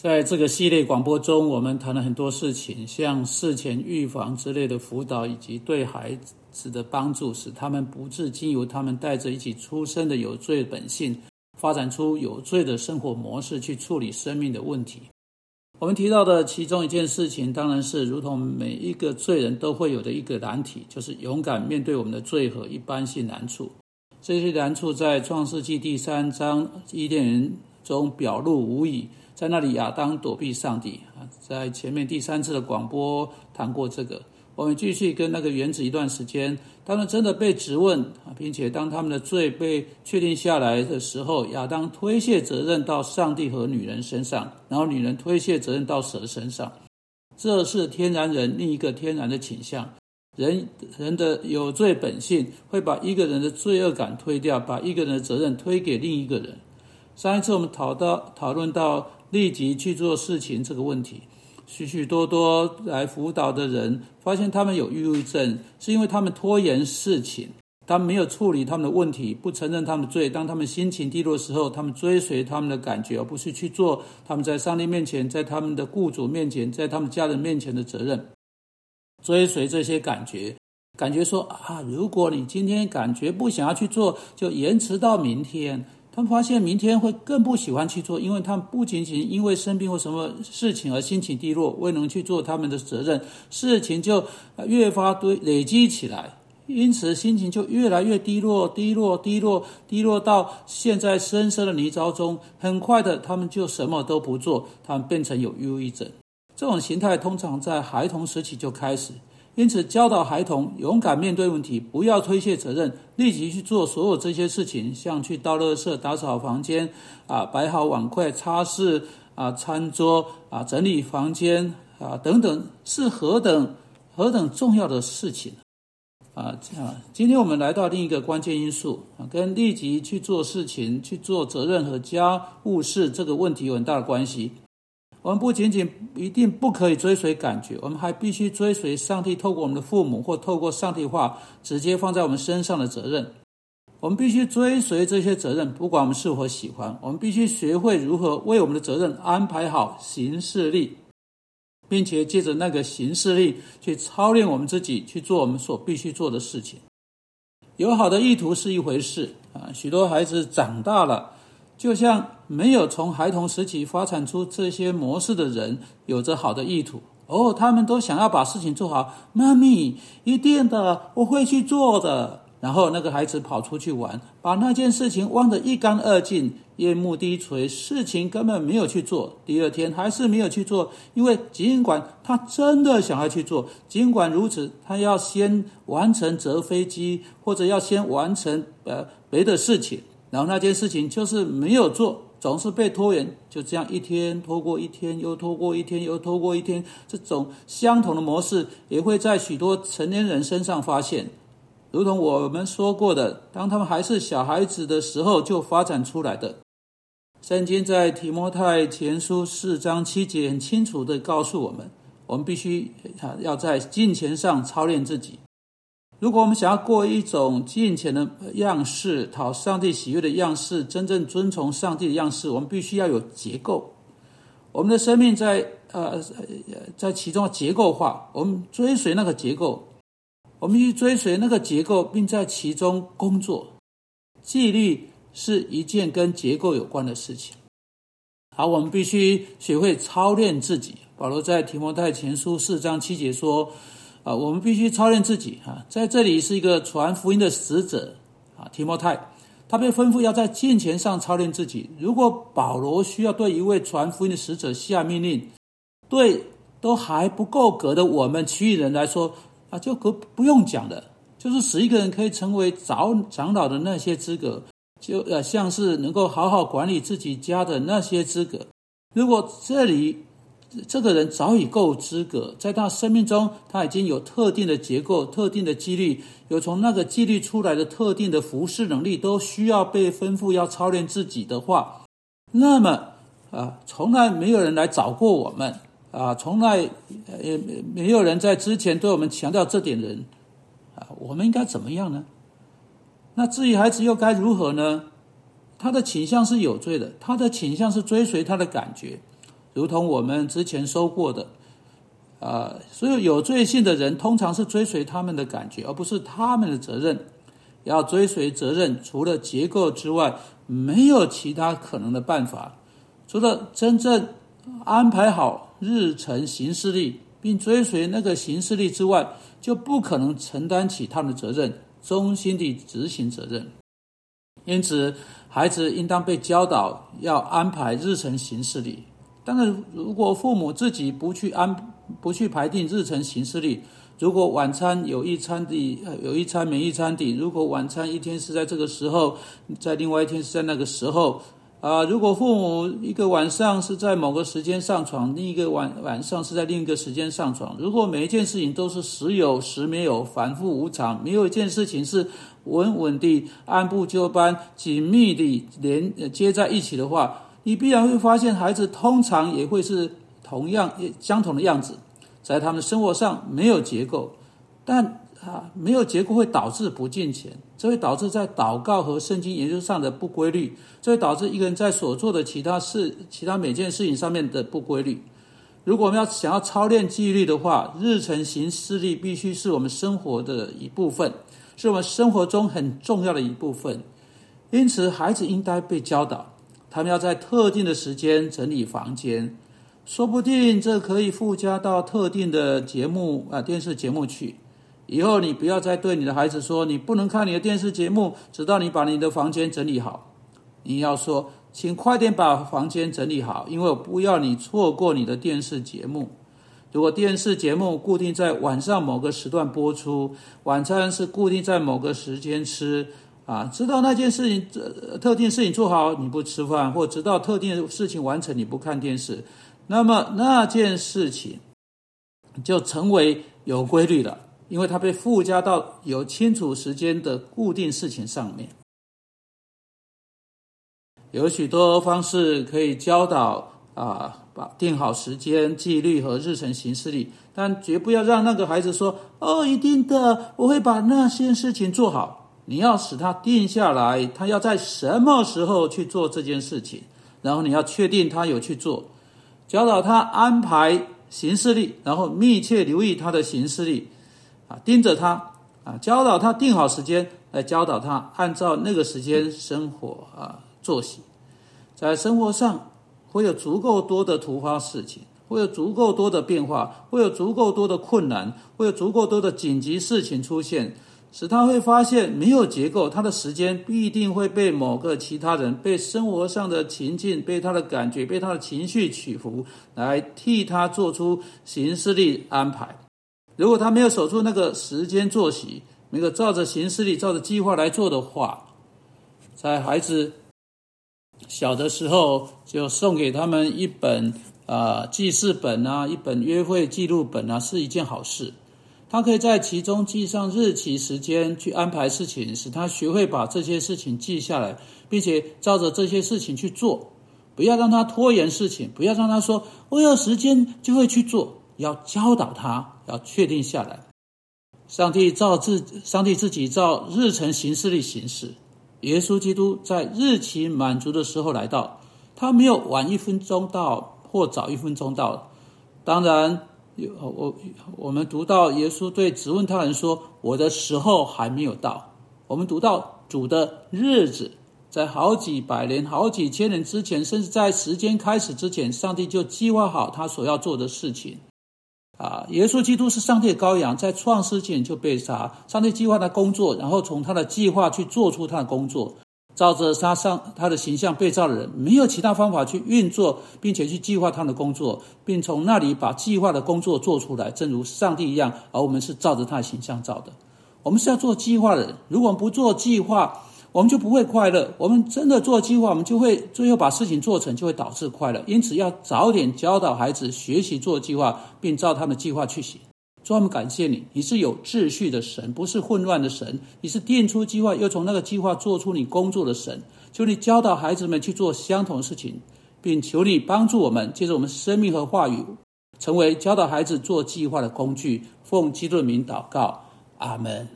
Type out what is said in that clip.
在这个系列广播中，我们谈了很多事情，像事前预防之类的辅导，以及对孩子的帮助，使他们不致经由他们带着一起出生的有罪本性，发展出有罪的生活模式去处理生命的问题。我们提到的其中一件事情，当然是如同每一个罪人都会有的一个难题，就是勇敢面对我们的罪和一般性难处。这些难处在创世纪第三章伊甸园中表露无遗。在那里，亚当躲避上帝啊！在前面第三次的广播谈过这个。我们继续跟那个原子一段时间。他们真的被质问啊，并且当他们的罪被确定下来的时候，亚当推卸责任到上帝和女人身上，然后女人推卸责任到蛇身上。这是天然人另一个天然的倾向。人人的有罪本性会把一个人的罪恶感推掉，把一个人的责任推给另一个人。上一次我们讨到讨论到。立即去做事情这个问题，许许多多来辅导的人发现他们有抑郁症，是因为他们拖延事情，他们没有处理他们的问题，不承认他们的罪。当他们心情低落的时候，他们追随他们的感觉，而不是去做他们在上帝面前、在他们的雇主面前、在他们家人面前的责任。追随这些感觉，感觉说啊，如果你今天感觉不想要去做，就延迟到明天。他们发现明天会更不喜欢去做，因为他们不仅仅因为生病或什么事情而心情低落，未能去做他们的责任，事情就越发堆累积起来，因此心情就越来越低落，低落，低落，低落到陷在深深的泥沼中。很快的，他们就什么都不做，他们变成有忧郁症。这种形态通常在孩童时期就开始。因此，教导孩童勇敢面对问题，不要推卸责任，立即去做所有这些事情，像去倒垃圾、打扫房间、啊摆好碗筷、擦拭啊餐桌、啊整理房间啊等等，是何等何等重要的事情啊！啊，今天我们来到另一个关键因素啊，跟立即去做事情、去做责任和家务事这个问题有很大的关系。我们不仅仅一定不可以追随感觉，我们还必须追随上帝透过我们的父母或透过上帝话直接放在我们身上的责任。我们必须追随这些责任，不管我们是否喜欢。我们必须学会如何为我们的责任安排好行事力，并且借着那个行事力去操练我们自己去做我们所必须做的事情。有好的意图是一回事啊，许多孩子长大了。就像没有从孩童时期发展出这些模式的人，有着好的意图哦，他们都想要把事情做好。妈咪，一定的，我会去做的。然后那个孩子跑出去玩，把那件事情忘得一干二净，夜幕低垂，事情根本没有去做。第二天还是没有去做，因为尽管他真的想要去做，尽管如此，他要先完成折飞机，或者要先完成呃别的事情。然后那件事情就是没有做，总是被拖延，就这样一天拖过一天，又拖过一天，又拖过一天。这种相同的模式也会在许多成年人身上发现，如同我们说过的，当他们还是小孩子的时候就发展出来的。圣经在提摩太前书四章七节很清楚的告诉我们，我们必须啊要在金钱上操练自己。如果我们想要过一种金钱的样式，讨上帝喜悦的样式，真正遵从上帝的样式，我们必须要有结构。我们的生命在呃在其中结构化，我们追随那个结构，我们去追随那个结构，并在其中工作。纪律是一件跟结构有关的事情。好，我们必须学会操练自己。保罗在提摩太前书四章七节说。啊，我们必须操练自己啊！在这里是一个传福音的使者啊，提摩太，他被吩咐要在金钱上操练自己。如果保罗需要对一位传福音的使者下命令，对都还不够格的我们其余人来说啊，就可不用讲了。就是使一个人可以成为长长老的那些资格，就呃像是能够好好管理自己家的那些资格。如果这里。这个人早已够资格，在他生命中，他已经有特定的结构、特定的纪律，有从那个纪律出来的特定的服饰能力，都需要被吩咐要操练自己的话，那么啊，从来没有人来找过我们啊，从来也没有人在之前对我们强调这点人啊，我们应该怎么样呢？那至于孩子又该如何呢？他的倾向是有罪的，他的倾向是追随他的感觉。如同我们之前说过的，啊，所有有罪性的人通常是追随他们的感觉，而不是他们的责任。要追随责任，除了结构之外，没有其他可能的办法。除了真正安排好日程行事历，并追随那个行事历之外，就不可能承担起他们的责任，忠心地执行责任。因此，孩子应当被教导要安排日程行事历。但是，如果父母自己不去安、不去排定日程行事历，如果晚餐有一餐的，有一餐没一餐的；如果晚餐一天是在这个时候，在另外一天是在那个时候，啊，如果父母一个晚上是在某个时间上床，另一个晚晚上是在另一个时间上床，如果每一件事情都是时有时没有，反复无常，没有一件事情是稳稳地按部就班、紧密地连接在一起的话，你必然会发现孩子通常也会是同样相同的样子。在他们生活上没有结构，但啊，没有结构会导致不健全，这会导致在祷告和圣经研究上的不规律，这会导致一个人在所做的其他事、其他每件事情上面的不规律。如果我们要想要操练纪律的话，日程行事历必须是我们生活的一部分，是我们生活中很重要的一部分。因此，孩子应该被教导，他们要在特定的时间整理房间。说不定这可以附加到特定的节目啊电视节目去。以后你不要再对你的孩子说，你不能看你的电视节目，直到你把你的房间整理好。你要说，请快点把房间整理好，因为我不要你错过你的电视节目。如果电视节目固定在晚上某个时段播出，晚餐是固定在某个时间吃啊，直到那件事情这特定事情做好，你不吃饭，或直到特定事情完成，你不看电视。那么那件事情就成为有规律了，因为它被附加到有清楚时间的固定事情上面。有许多方式可以教导啊，把定好时间、纪律和日程行事里，但绝不要让那个孩子说：“哦，一定的，我会把那些事情做好。”你要使他定下来，他要在什么时候去做这件事情，然后你要确定他有去做。教导他安排行事历，然后密切留意他的行事历，啊，盯着他，啊，教导他定好时间，来教导他按照那个时间生活啊作息。在生活上会有足够多的突发事情，会有足够多的变化，会有足够多的困难，会有足够多的紧急事情出现。使他会发现没有结构，他的时间必定会被某个其他人、被生活上的情境、被他的感觉、被他的情绪起伏来替他做出行事力安排。如果他没有守住那个时间作息，没有照着行事力、照着计划来做的话，在孩子小的时候就送给他们一本啊记事本啊，一本约会记录本啊，是一件好事。他可以在其中记上日期、时间，去安排事情，使他学会把这些事情记下来，并且照着这些事情去做。不要让他拖延事情，不要让他说我有时间就会去做。要教导他，要确定下来。上帝照自，上帝自己照日程行事历行事。耶稣基督在日期满足的时候来到，他没有晚一分钟到或早一分钟到。当然。有我，我们读到耶稣对质问他人说：“我的时候还没有到。”我们读到主的日子，在好几百年、好几千年之前，甚至在时间开始之前，上帝就计划好他所要做的事情。啊，耶稣基督是上帝的羔羊，在创世前就被杀。上帝计划他工作，然后从他的计划去做出他的工作。照着他上他的形象被造的人，没有其他方法去运作，并且去计划他的工作，并从那里把计划的工作做出来，正如上帝一样。而我们是照着他的形象造的，我们是要做计划的人。如果不做计划，我们就不会快乐。我们真的做计划，我们就会最后把事情做成，就会导致快乐。因此，要早点教导孩子学习做计划，并照他们的计划去行。专门感谢你，你是有秩序的神，不是混乱的神。你是定出计划，又从那个计划做出你工作的神。求你教导孩子们去做相同的事情，并求你帮助我们，借着我们生命和话语，成为教导孩子做计划的工具。奉基督的名祷告，阿门。